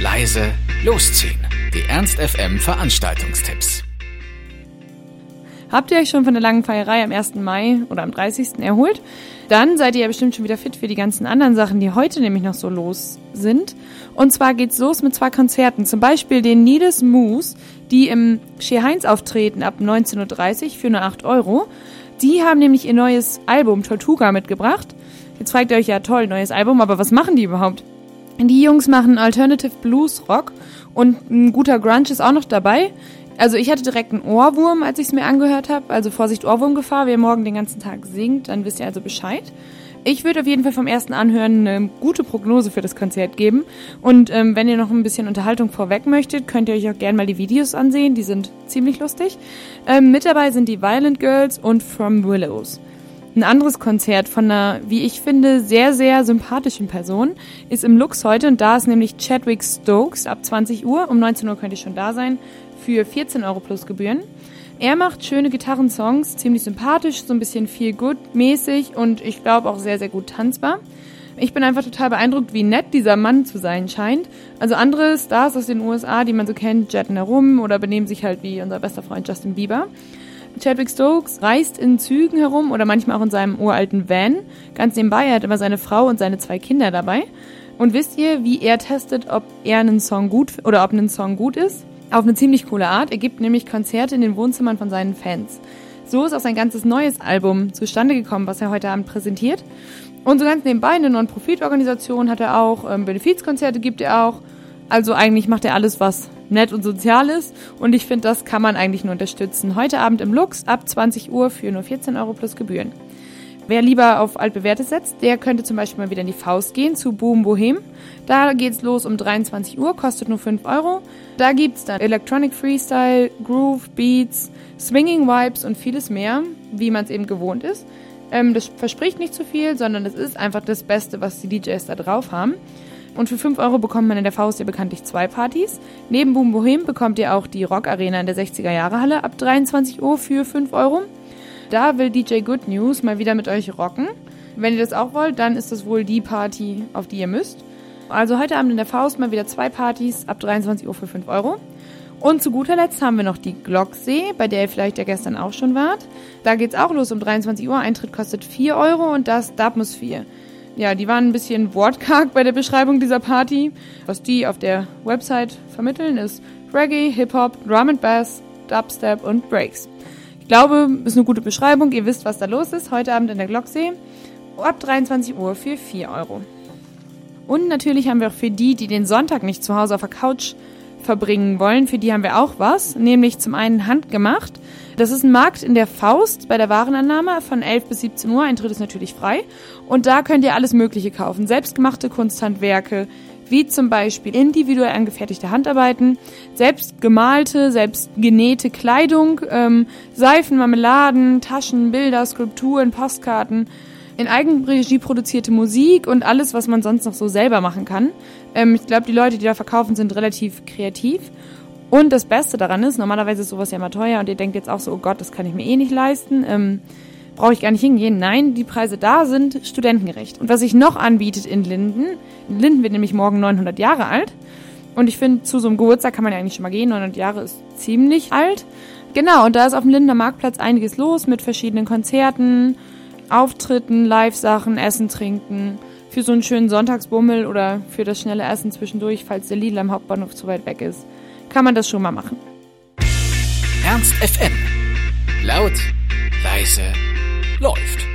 leise, losziehen. Die Ernst FM Veranstaltungstipps. Habt ihr euch schon von der langen Feierei am 1. Mai oder am 30. erholt? Dann seid ihr ja bestimmt schon wieder fit für die ganzen anderen Sachen, die heute nämlich noch so los sind. Und zwar geht's los mit zwei Konzerten. Zum Beispiel den Nides Moose, die im Shea Heinz auftreten ab 19.30 Uhr für nur 8 Euro. Die haben nämlich ihr neues Album Tortuga mitgebracht. Jetzt fragt ihr euch ja toll, neues Album, aber was machen die überhaupt? Die Jungs machen Alternative Blues Rock und ein guter Grunge ist auch noch dabei. Also ich hatte direkt einen Ohrwurm, als ich es mir angehört habe. Also Vorsicht, Ohrwurmgefahr. Wer morgen den ganzen Tag singt, dann wisst ihr also Bescheid. Ich würde auf jeden Fall vom ersten Anhören eine gute Prognose für das Konzert geben. Und ähm, wenn ihr noch ein bisschen Unterhaltung vorweg möchtet, könnt ihr euch auch gerne mal die Videos ansehen. Die sind ziemlich lustig. Ähm, mit dabei sind die Violent Girls und From Willows. Ein anderes Konzert von einer, wie ich finde, sehr, sehr sympathischen Person ist im Lux heute und da ist nämlich Chadwick Stokes ab 20 Uhr. Um 19 Uhr könnt ihr schon da sein für 14 Euro plus Gebühren. Er macht schöne Gitarrensongs, ziemlich sympathisch, so ein bisschen viel good mäßig und ich glaube auch sehr, sehr gut tanzbar. Ich bin einfach total beeindruckt, wie nett dieser Mann zu sein scheint. Also andere Stars aus den USA, die man so kennt, jetten herum oder benehmen sich halt wie unser bester Freund Justin Bieber. Chadwick Stokes reist in Zügen herum oder manchmal auch in seinem uralten Van. Ganz nebenbei, er hat immer seine Frau und seine zwei Kinder dabei. Und wisst ihr, wie er testet, ob er einen Song gut oder ob ein Song gut ist? Auf eine ziemlich coole Art. Er gibt nämlich Konzerte in den Wohnzimmern von seinen Fans. So ist auch sein ganzes neues Album zustande gekommen, was er heute Abend präsentiert. Und so ganz nebenbei eine Non-Profit-Organisation hat er auch, ähm, Benefizkonzerte gibt er auch. Also eigentlich macht er alles, was nett und sozial ist. Und ich finde, das kann man eigentlich nur unterstützen. Heute Abend im Lux ab 20 Uhr für nur 14 Euro plus Gebühren. Wer lieber auf altbewährte setzt, der könnte zum Beispiel mal wieder in die Faust gehen zu Boom Bohem. Da geht's los um 23 Uhr, kostet nur 5 Euro. Da gibt's dann Electronic Freestyle, Groove, Beats, Swinging Vibes und vieles mehr, wie man es eben gewohnt ist. Ähm, das verspricht nicht zu viel, sondern es ist einfach das Beste, was die DJs da drauf haben. Und für 5 Euro bekommt man in der Faust ja bekanntlich zwei Partys. Neben Boom Bohem bekommt ihr auch die Rock Arena in der 60er Jahre Halle ab 23 Uhr für 5 Euro. Da will DJ Good News mal wieder mit euch rocken. Wenn ihr das auch wollt, dann ist das wohl die Party, auf die ihr müsst. Also heute Abend in der Faust mal wieder zwei Partys ab 23 Uhr für 5 Euro. Und zu guter Letzt haben wir noch die Glocksee, bei der ihr vielleicht ja gestern auch schon wart. Da geht's auch los um 23 Uhr. Eintritt kostet 4 Euro und das Dubmosphere. Ja, die waren ein bisschen wortkarg bei der Beschreibung dieser Party. Was die auf der Website vermitteln, ist Reggae, Hip-Hop, Drum and Bass, Dubstep und Breaks. Ich glaube, ist eine gute Beschreibung. Ihr wisst, was da los ist. Heute Abend in der Glocksee. Ab 23 Uhr für 4 Euro. Und natürlich haben wir auch für die, die den Sonntag nicht zu Hause auf der Couch verbringen wollen, für die haben wir auch was. Nämlich zum einen handgemacht. Das ist ein Markt in der Faust bei der Warenannahme von 11 bis 17 Uhr. Eintritt ist natürlich frei. Und da könnt ihr alles Mögliche kaufen. Selbstgemachte Kunsthandwerke, wie zum Beispiel individuell angefertigte Handarbeiten, selbst gemalte, selbst genähte Kleidung, ähm, Seifen, Marmeladen, Taschen, Bilder, Skulpturen, Postkarten, in Eigenregie produzierte Musik und alles, was man sonst noch so selber machen kann. Ähm, ich glaube, die Leute, die da verkaufen, sind relativ kreativ. Und das Beste daran ist, normalerweise ist sowas ja immer teuer und ihr denkt jetzt auch so, oh Gott, das kann ich mir eh nicht leisten. Ähm, brauche ich gar nicht hingehen. Nein, die Preise da sind studentengerecht. Und was sich noch anbietet in Linden, Linden wird nämlich morgen 900 Jahre alt. Und ich finde, zu so einem Geburtstag kann man ja eigentlich schon mal gehen. 900 Jahre ist ziemlich alt. Genau, und da ist auf dem Lindener Marktplatz einiges los mit verschiedenen Konzerten, Auftritten, Live-Sachen, Essen, Trinken. Für so einen schönen Sonntagsbummel oder für das schnelle Essen zwischendurch, falls der Lidl am Hauptbahnhof zu weit weg ist, kann man das schon mal machen. Ernst FM. Laut, leise, läuft.